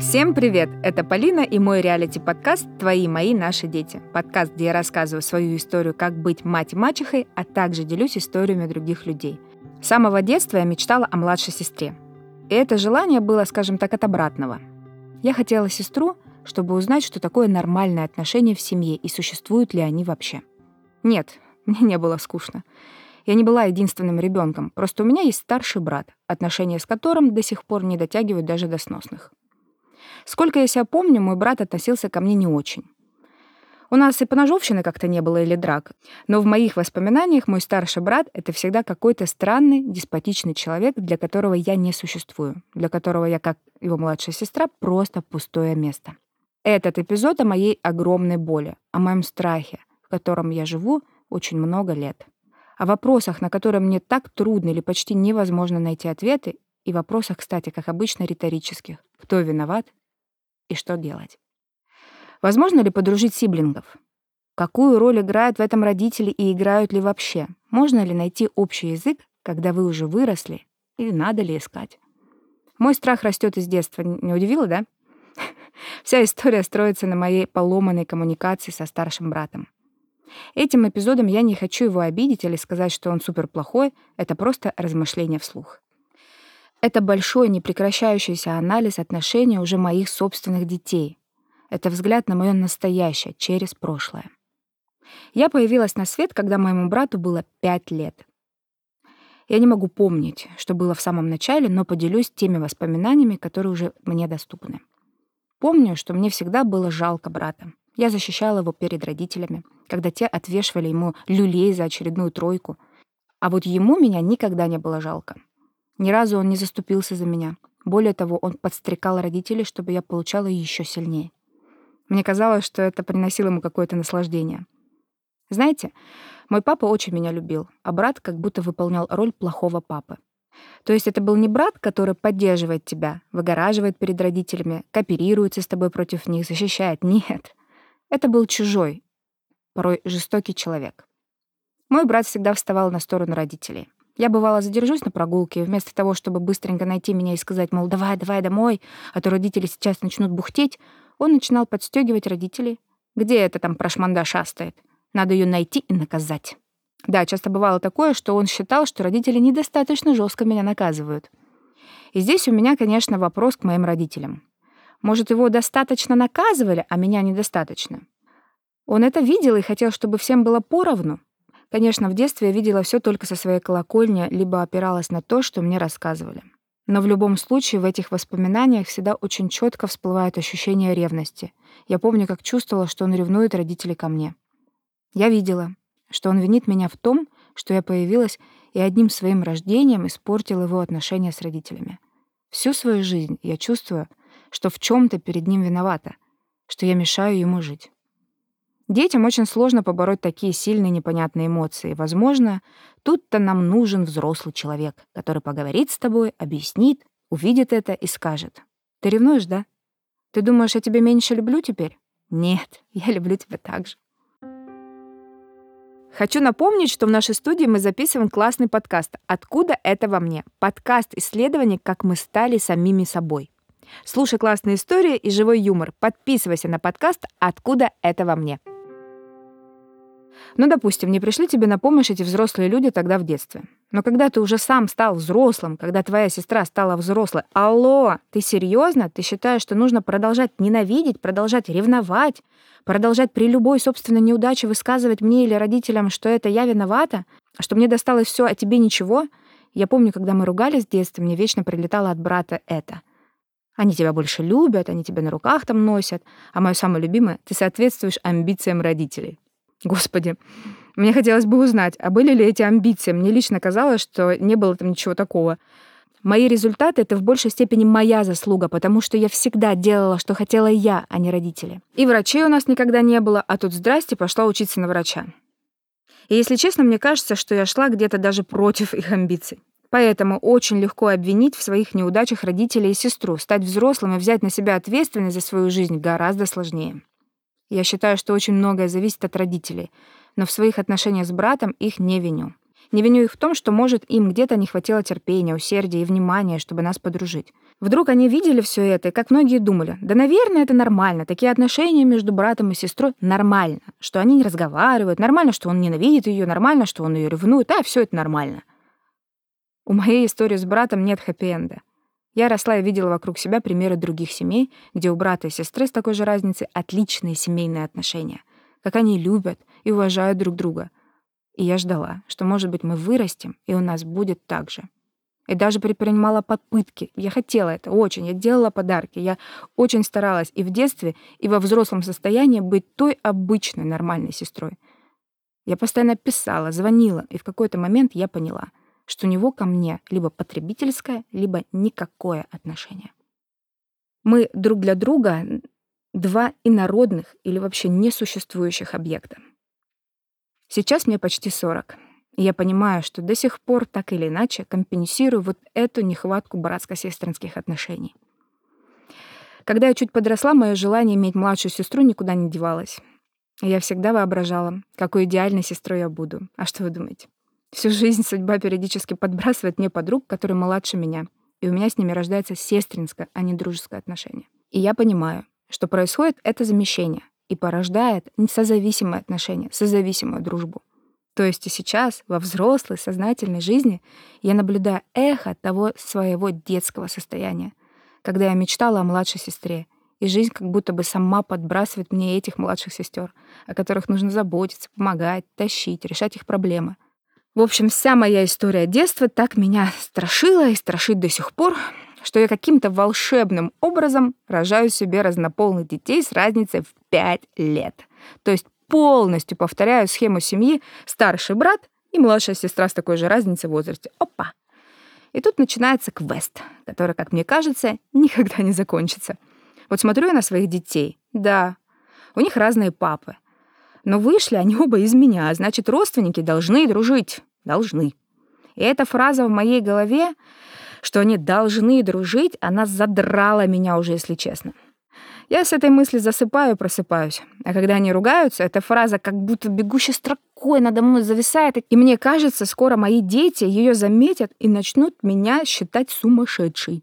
Всем привет! Это Полина и мой реалити-подкаст «Твои, мои, наши дети». Подкаст, где я рассказываю свою историю, как быть мать мачехой, а также делюсь историями других людей. С самого детства я мечтала о младшей сестре. И это желание было, скажем так, от обратного. Я хотела сестру, чтобы узнать, что такое нормальное отношение в семье и существуют ли они вообще. Нет, мне не было скучно. Я не была единственным ребенком, просто у меня есть старший брат, отношения с которым до сих пор не дотягивают даже до сносных. Сколько я себя помню, мой брат относился ко мне не очень. У нас и поножовщины как-то не было или драк, но в моих воспоминаниях мой старший брат — это всегда какой-то странный, деспотичный человек, для которого я не существую, для которого я, как его младшая сестра, просто пустое место. Этот эпизод о моей огромной боли, о моем страхе, в котором я живу очень много лет. О вопросах, на которые мне так трудно или почти невозможно найти ответы, и вопросах, кстати, как обычно, риторических. Кто виноват и что делать. Возможно ли подружить сиблингов? Какую роль играют в этом родители и играют ли вообще? Можно ли найти общий язык, когда вы уже выросли, или надо ли искать? Мой страх растет из детства. Не удивило, да? Вся история строится на моей поломанной коммуникации со старшим братом. Этим эпизодом я не хочу его обидеть или сказать, что он супер плохой, это просто размышление вслух. Это большой, непрекращающийся анализ отношений уже моих собственных детей. Это взгляд на мое настоящее через прошлое. Я появилась на свет, когда моему брату было пять лет. Я не могу помнить, что было в самом начале, но поделюсь теми воспоминаниями, которые уже мне доступны. Помню, что мне всегда было жалко брата. Я защищала его перед родителями, когда те отвешивали ему люлей за очередную тройку. А вот ему меня никогда не было жалко. Ни разу он не заступился за меня. Более того, он подстрекал родителей, чтобы я получала еще сильнее. Мне казалось, что это приносило ему какое-то наслаждение. Знаете, мой папа очень меня любил, а брат как будто выполнял роль плохого папы. То есть это был не брат, который поддерживает тебя, выгораживает перед родителями, кооперируется с тобой против них, защищает. Нет. Это был чужой, порой жестокий человек. Мой брат всегда вставал на сторону родителей. Я, бывало, задержусь на прогулке, вместо того, чтобы быстренько найти меня и сказать, мол, давай, давай домой, а то родители сейчас начнут бухтеть, он начинал подстегивать родителей. Где это там прошманда шастает? Надо ее найти и наказать. Да, часто бывало такое, что он считал, что родители недостаточно жестко меня наказывают. И здесь у меня, конечно, вопрос к моим родителям. Может, его достаточно наказывали, а меня недостаточно? Он это видел и хотел, чтобы всем было поровну? Конечно, в детстве я видела все только со своей колокольни, либо опиралась на то, что мне рассказывали. Но в любом случае в этих воспоминаниях всегда очень четко всплывает ощущение ревности. Я помню, как чувствовала, что он ревнует родителей ко мне. Я видела, что он винит меня в том, что я появилась и одним своим рождением испортила его отношения с родителями. Всю свою жизнь я чувствую, что в чем то перед ним виновата, что я мешаю ему жить. Детям очень сложно побороть такие сильные непонятные эмоции. Возможно, тут-то нам нужен взрослый человек, который поговорит с тобой, объяснит, увидит это и скажет. Ты ревнуешь, да? Ты думаешь, я тебя меньше люблю теперь? Нет, я люблю тебя так же. Хочу напомнить, что в нашей студии мы записываем классный подкаст «Откуда это во мне?» Подкаст исследований, как мы стали самими собой. Слушай классные истории и живой юмор. Подписывайся на подкаст «Откуда это во мне?» Ну, допустим, не пришли тебе на помощь эти взрослые люди тогда в детстве. Но когда ты уже сам стал взрослым, когда твоя сестра стала взрослой, алло, ты серьезно? Ты считаешь, что нужно продолжать ненавидеть, продолжать ревновать, продолжать при любой собственной неудаче высказывать мне или родителям, что это я виновата, что мне досталось все, а тебе ничего? Я помню, когда мы ругались в детстве, мне вечно прилетало от брата это. Они тебя больше любят, они тебя на руках там носят, а мое самое любимое — ты соответствуешь амбициям родителей. Господи, мне хотелось бы узнать, а были ли эти амбиции. Мне лично казалось, что не было там ничего такого. Мои результаты — это в большей степени моя заслуга, потому что я всегда делала, что хотела я, а не родители. И врачей у нас никогда не было, а тут здрасте, пошла учиться на врача. И если честно, мне кажется, что я шла где-то даже против их амбиций. Поэтому очень легко обвинить в своих неудачах родителей и сестру. Стать взрослым и взять на себя ответственность за свою жизнь гораздо сложнее. Я считаю, что очень многое зависит от родителей, но в своих отношениях с братом их не виню. Не виню их в том, что, может, им где-то не хватило терпения, усердия и внимания, чтобы нас подружить. Вдруг они видели все это, и, как многие думали, да, наверное, это нормально, такие отношения между братом и сестрой нормально, что они не разговаривают, нормально, что он ненавидит ее, нормально, что он ее ревнует, а все это нормально. У моей истории с братом нет хэппи-энда. Я росла и видела вокруг себя примеры других семей, где у брата и сестры с такой же разницей отличные семейные отношения, как они любят и уважают друг друга. И я ждала, что, может быть, мы вырастем, и у нас будет так же. И даже предпринимала попытки. Я хотела это очень. Я делала подарки. Я очень старалась и в детстве, и во взрослом состоянии быть той обычной нормальной сестрой. Я постоянно писала, звонила, и в какой-то момент я поняла — что у него ко мне либо потребительское, либо никакое отношение. Мы друг для друга два инородных или вообще несуществующих объекта. Сейчас мне почти 40. И я понимаю, что до сих пор так или иначе компенсирую вот эту нехватку братско-сестринских отношений. Когда я чуть подросла, мое желание иметь младшую сестру никуда не девалось. Я всегда воображала, какой идеальной сестрой я буду. А что вы думаете? Всю жизнь судьба периодически подбрасывает мне подруг, которые младше меня, и у меня с ними рождается сестринское, а не дружеское отношение. И я понимаю, что происходит это замещение и порождает не созависимые отношения, созависимую дружбу. То есть и сейчас, во взрослой, сознательной жизни, я наблюдаю эхо того своего детского состояния, когда я мечтала о младшей сестре, и жизнь как будто бы сама подбрасывает мне этих младших сестер, о которых нужно заботиться, помогать, тащить, решать их проблемы — в общем, вся моя история детства так меня страшила и страшит до сих пор, что я каким-то волшебным образом рожаю себе разнополных детей с разницей в 5 лет. То есть полностью повторяю схему семьи старший брат и младшая сестра с такой же разницей в возрасте. Опа! И тут начинается квест, который, как мне кажется, никогда не закончится. Вот смотрю я на своих детей. Да, у них разные папы — но вышли они оба из меня, а значит, родственники должны дружить. Должны. И эта фраза в моей голове, что они должны дружить, она задрала меня уже, если честно. Я с этой мысли засыпаю и просыпаюсь. А когда они ругаются, эта фраза как будто бегущей строкой надо мной зависает. И мне кажется, скоро мои дети ее заметят и начнут меня считать сумасшедшей.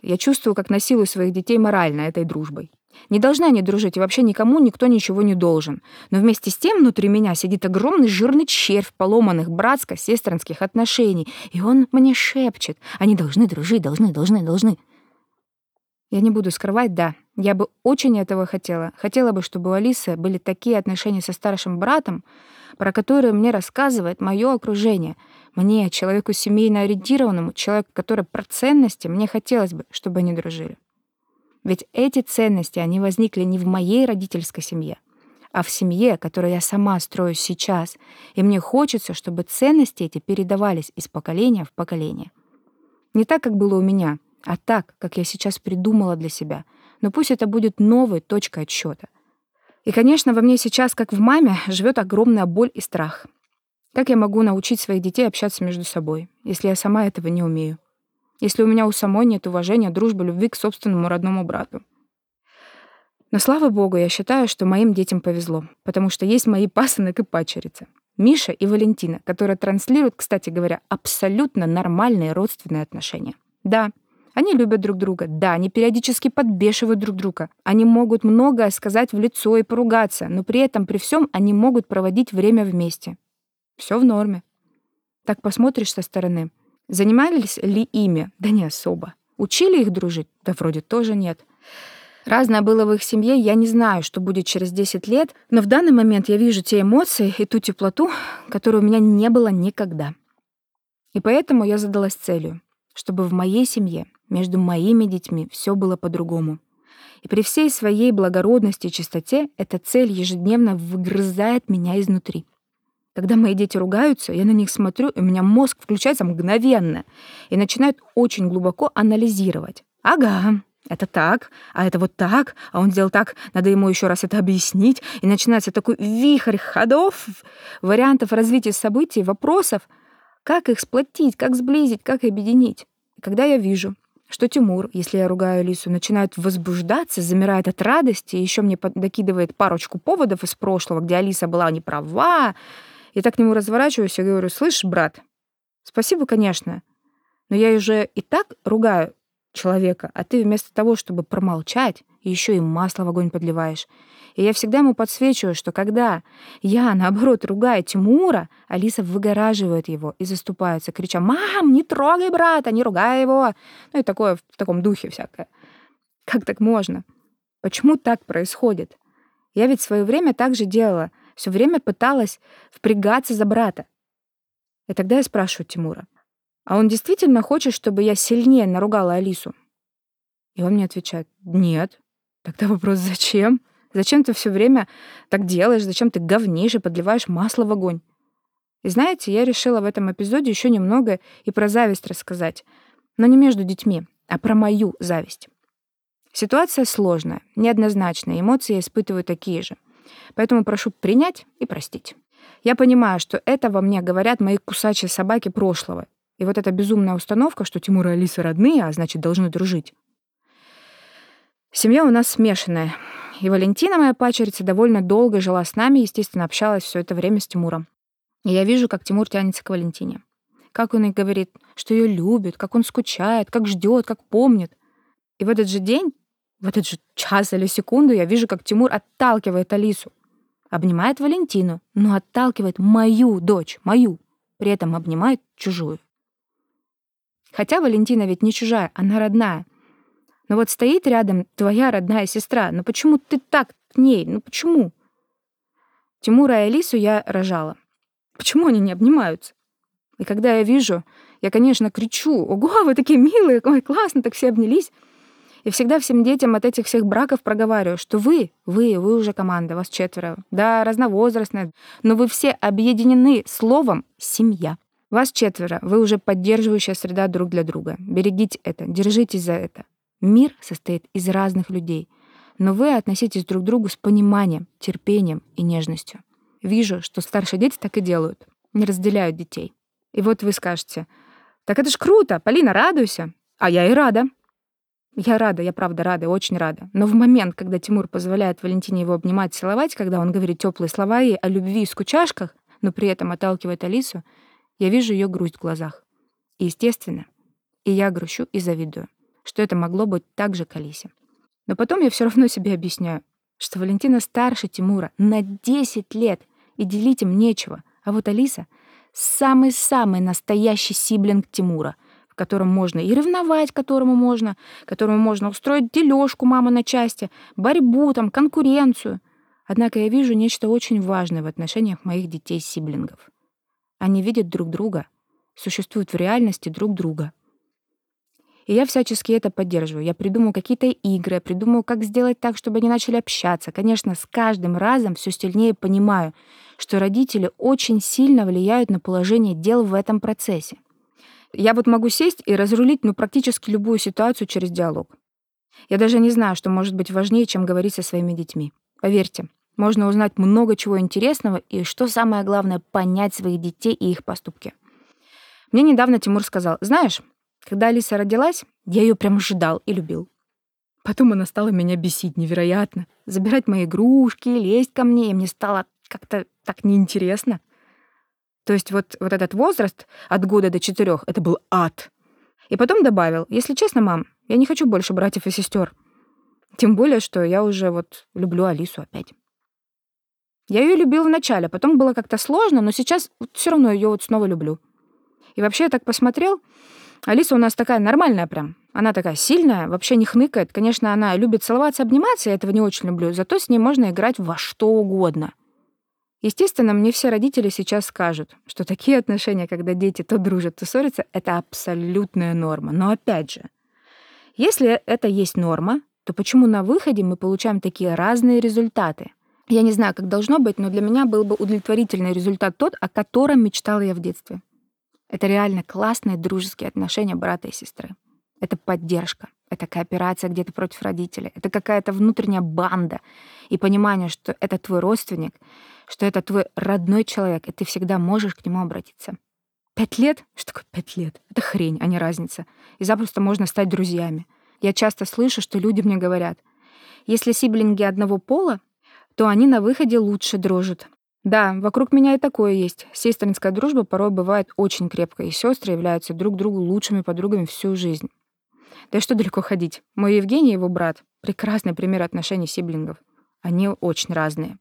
Я чувствую, как насилую своих детей морально этой дружбой. Не должны они дружить, и вообще никому никто ничего не должен. Но вместе с тем внутри меня сидит огромный жирный червь поломанных братско-сестринских отношений, и он мне шепчет. Они должны дружить, должны, должны, должны. Я не буду скрывать, да, я бы очень этого хотела. Хотела бы, чтобы у Алисы были такие отношения со старшим братом, про которые мне рассказывает мое окружение. Мне, человеку семейно ориентированному, человеку, который про ценности, мне хотелось бы, чтобы они дружили. Ведь эти ценности, они возникли не в моей родительской семье, а в семье, которую я сама строю сейчас. И мне хочется, чтобы ценности эти передавались из поколения в поколение. Не так, как было у меня, а так, как я сейчас придумала для себя. Но пусть это будет новой точкой отсчета. И, конечно, во мне сейчас, как в маме, живет огромная боль и страх. Как я могу научить своих детей общаться между собой, если я сама этого не умею? Если у меня у самой нет уважения, дружбы, любви к собственному родному брату. Но слава богу, я считаю, что моим детям повезло, потому что есть мои пасынок и пачерица. Миша и Валентина, которые транслируют, кстати говоря, абсолютно нормальные родственные отношения. Да, они любят друг друга, да, они периодически подбешивают друг друга. Они могут многое сказать в лицо и поругаться, но при этом, при всем, они могут проводить время вместе. Все в норме. Так посмотришь со стороны — Занимались ли ими? Да не особо. Учили их дружить? Да вроде тоже нет. Разное было в их семье, я не знаю, что будет через 10 лет, но в данный момент я вижу те эмоции и ту теплоту, которой у меня не было никогда. И поэтому я задалась целью, чтобы в моей семье, между моими детьми, все было по-другому. И при всей своей благородности и чистоте эта цель ежедневно выгрызает меня изнутри. Когда мои дети ругаются, я на них смотрю, и у меня мозг включается мгновенно и начинает очень глубоко анализировать. Ага, это так, а это вот так, а он сделал так, надо ему еще раз это объяснить. И начинается такой вихрь ходов, вариантов развития событий, вопросов, как их сплотить, как сблизить, как объединить. И когда я вижу, что Тимур, если я ругаю Алису, начинает возбуждаться, замирает от радости, еще мне докидывает парочку поводов из прошлого, где Алиса была не права, И так к нему разворачиваюсь и говорю, слышь, брат, спасибо, конечно, но я уже и так ругаю человека, а ты вместо того, чтобы промолчать, еще и масло в огонь подливаешь. И я всегда ему подсвечиваю, что когда я, наоборот, ругаю Тимура, Алиса выгораживает его и заступается, крича «Мам, не трогай брата, не ругай его!» Ну и такое в таком духе всякое. Как так можно? Почему так происходит? Я ведь в свое время так же делала. Все время пыталась впрягаться за брата. И тогда я спрашиваю Тимура, а он действительно хочет, чтобы я сильнее наругала Алису? И он мне отвечает, нет. Тогда вопрос, зачем? Зачем ты все время так делаешь? Зачем ты говнишь подливаешь масло в огонь? И знаете, я решила в этом эпизоде еще немного и про зависть рассказать. Но не между детьми, а про мою зависть. Ситуация сложная, неоднозначная, эмоции я испытываю такие же. Поэтому прошу принять и простить. Я понимаю, что это во мне говорят мои кусачие собаки прошлого. И вот эта безумная установка, что Тимур и Алиса родные, а значит, должны дружить. Семья у нас смешанная. И Валентина, моя пачерица, довольно долго жила с нами, естественно, общалась все это время с Тимуром. И я вижу, как Тимур тянется к Валентине. Как он ей говорит, что ее любит, как он скучает, как ждет, как помнит. И в этот же день в этот же час или секунду я вижу, как Тимур отталкивает Алису. Обнимает Валентину, но отталкивает мою дочь, мою. При этом обнимает чужую. Хотя Валентина ведь не чужая, она родная. Но вот стоит рядом твоя родная сестра. Но почему ты так к ней? Ну почему? Тимура и Алису я рожала. Почему они не обнимаются? И когда я вижу, я, конечно, кричу, «Ого, вы такие милые, ой, классно, так все обнялись!» И всегда всем детям от этих всех браков проговариваю, что вы, вы, вы уже команда, вас четверо. Да, разновозрастная, но вы все объединены словом «семья». Вас четверо, вы уже поддерживающая среда друг для друга. Берегите это, держитесь за это. Мир состоит из разных людей, но вы относитесь друг к другу с пониманием, терпением и нежностью. Вижу, что старшие дети так и делают, не разделяют детей. И вот вы скажете, так это ж круто, Полина, радуйся. А я и рада. Я рада, я правда рада, очень рада. Но в момент, когда Тимур позволяет Валентине его обнимать, целовать, когда он говорит теплые слова ей о любви и скучашках, но при этом отталкивает Алису, я вижу ее грусть в глазах. И, естественно, и я грущу и завидую, что это могло быть так же к Алисе. Но потом я все равно себе объясняю, что Валентина старше Тимура на 10 лет, и делить им нечего. А вот Алиса — самый-самый настоящий сиблинг Тимура — в котором можно и ревновать, которому можно, которому можно устроить дележку мамы на части, борьбу, там, конкуренцию. Однако я вижу нечто очень важное в отношениях моих детей-сиблингов. Они видят друг друга, существуют в реальности друг друга. И я всячески это поддерживаю. Я придумаю какие-то игры, придумаю, как сделать так, чтобы они начали общаться. Конечно, с каждым разом все сильнее понимаю, что родители очень сильно влияют на положение дел в этом процессе. Я вот могу сесть и разрулить ну, практически любую ситуацию через диалог. Я даже не знаю, что может быть важнее, чем говорить со своими детьми. Поверьте, можно узнать много чего интересного и, что самое главное, понять своих детей и их поступки. Мне недавно Тимур сказал, знаешь, когда Алиса родилась, я ее прям ждал и любил. Потом она стала меня бесить невероятно. Забирать мои игрушки, лезть ко мне, и мне стало как-то так неинтересно. То есть вот, вот этот возраст от года до четырех это был ад. И потом добавил, если честно, мам, я не хочу больше братьев и сестер. Тем более, что я уже вот люблю Алису опять. Я ее любил вначале, потом было как-то сложно, но сейчас вот все равно ее вот снова люблю. И вообще я так посмотрел, Алиса у нас такая нормальная прям. Она такая сильная, вообще не хныкает. Конечно, она любит целоваться, обниматься, я этого не очень люблю. Зато с ней можно играть во что угодно. Естественно, мне все родители сейчас скажут, что такие отношения, когда дети то дружат, то ссорятся, это абсолютная норма. Но опять же, если это есть норма, то почему на выходе мы получаем такие разные результаты? Я не знаю, как должно быть, но для меня был бы удовлетворительный результат тот, о котором мечтала я в детстве. Это реально классные дружеские отношения брата и сестры. Это поддержка, это кооперация где-то против родителей, это какая-то внутренняя банда и понимание, что это твой родственник, что это твой родной человек, и ты всегда можешь к нему обратиться. Пять лет? Что такое пять лет? Это хрень, а не разница. И запросто можно стать друзьями. Я часто слышу, что люди мне говорят, если сиблинги одного пола, то они на выходе лучше дружат. Да, вокруг меня и такое есть. Сестринская дружба порой бывает очень крепкой, и сестры являются друг другу лучшими подругами всю жизнь. Да и что далеко ходить. Мой Евгений и его брат — прекрасный пример отношений сиблингов. Они очень разные.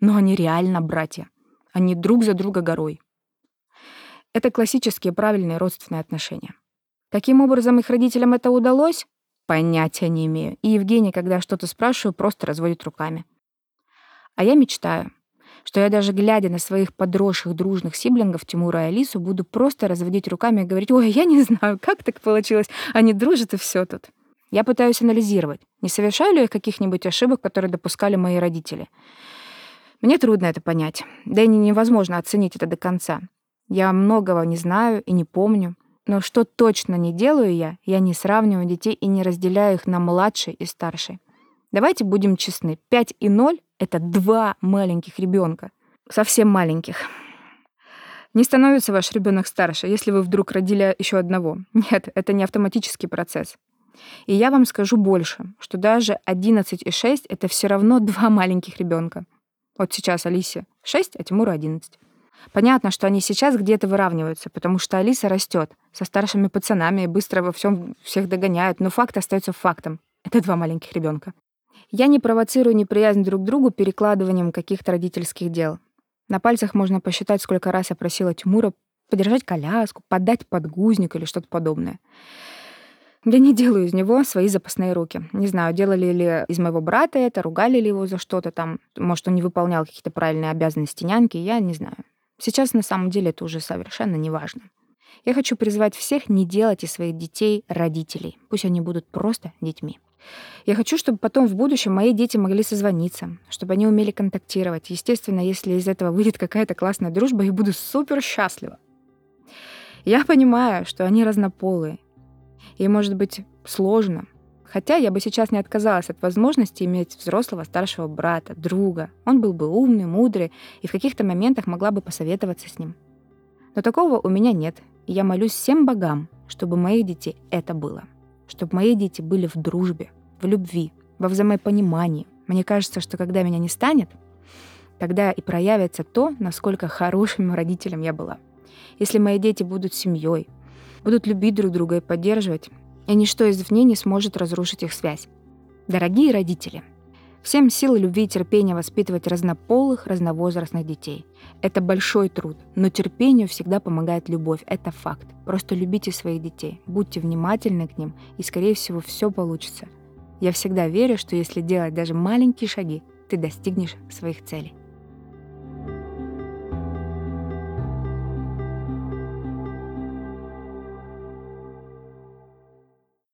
Но они реально братья. Они друг за друга горой. Это классические правильные родственные отношения. Каким образом их родителям это удалось? Понятия не имею. И Евгений, когда что-то спрашиваю, просто разводит руками. А я мечтаю, что я даже глядя на своих подросших дружных сиблингов Тимура и Алису буду просто разводить руками и говорить, ой, я не знаю, как так получилось, они дружат и все тут. Я пытаюсь анализировать, не совершаю ли я каких-нибудь ошибок, которые допускали мои родители. Мне трудно это понять, да и невозможно оценить это до конца. Я многого не знаю и не помню. Но что точно не делаю я, я не сравниваю детей и не разделяю их на младший и старший. Давайте будем честны. 5 и 0 — это два маленьких ребенка, Совсем маленьких. Не становится ваш ребенок старше, если вы вдруг родили еще одного. Нет, это не автоматический процесс. И я вам скажу больше, что даже 11 и 6 — это все равно два маленьких ребенка. Вот сейчас Алисе 6, а Тимуру 11. Понятно, что они сейчас где-то выравниваются, потому что Алиса растет со старшими пацанами и быстро во всем всех догоняют, но факт остается фактом. Это два маленьких ребенка. Я не провоцирую неприязнь друг к другу перекладыванием каких-то родительских дел. На пальцах можно посчитать, сколько раз я просила Тимура подержать коляску, подать подгузник или что-то подобное. Я не делаю из него свои запасные руки. Не знаю, делали ли из моего брата это, ругали ли его за что-то там. Может, он не выполнял какие-то правильные обязанности няньки, я не знаю. Сейчас на самом деле это уже совершенно не важно. Я хочу призвать всех не делать из своих детей родителей. Пусть они будут просто детьми. Я хочу, чтобы потом в будущем мои дети могли созвониться, чтобы они умели контактировать. Естественно, если из этого выйдет какая-то классная дружба, я буду супер счастлива. Я понимаю, что они разнополые. И, может быть, сложно. Хотя я бы сейчас не отказалась от возможности иметь взрослого старшего брата, друга. Он был бы умный, мудрый, и в каких-то моментах могла бы посоветоваться с ним. Но такого у меня нет, и я молюсь всем богам, чтобы у моих детей это было чтобы мои дети были в дружбе, в любви, во взаимопонимании. Мне кажется, что когда меня не станет, тогда и проявится то, насколько хорошим родителем я была. Если мои дети будут семьей, будут любить друг друга и поддерживать, и ничто извне не сможет разрушить их связь. Дорогие родители — Всем сил, любви и терпения воспитывать разнополых, разновозрастных детей. Это большой труд, но терпению всегда помогает любовь, это факт. Просто любите своих детей, будьте внимательны к ним, и, скорее всего, все получится. Я всегда верю, что если делать даже маленькие шаги, ты достигнешь своих целей.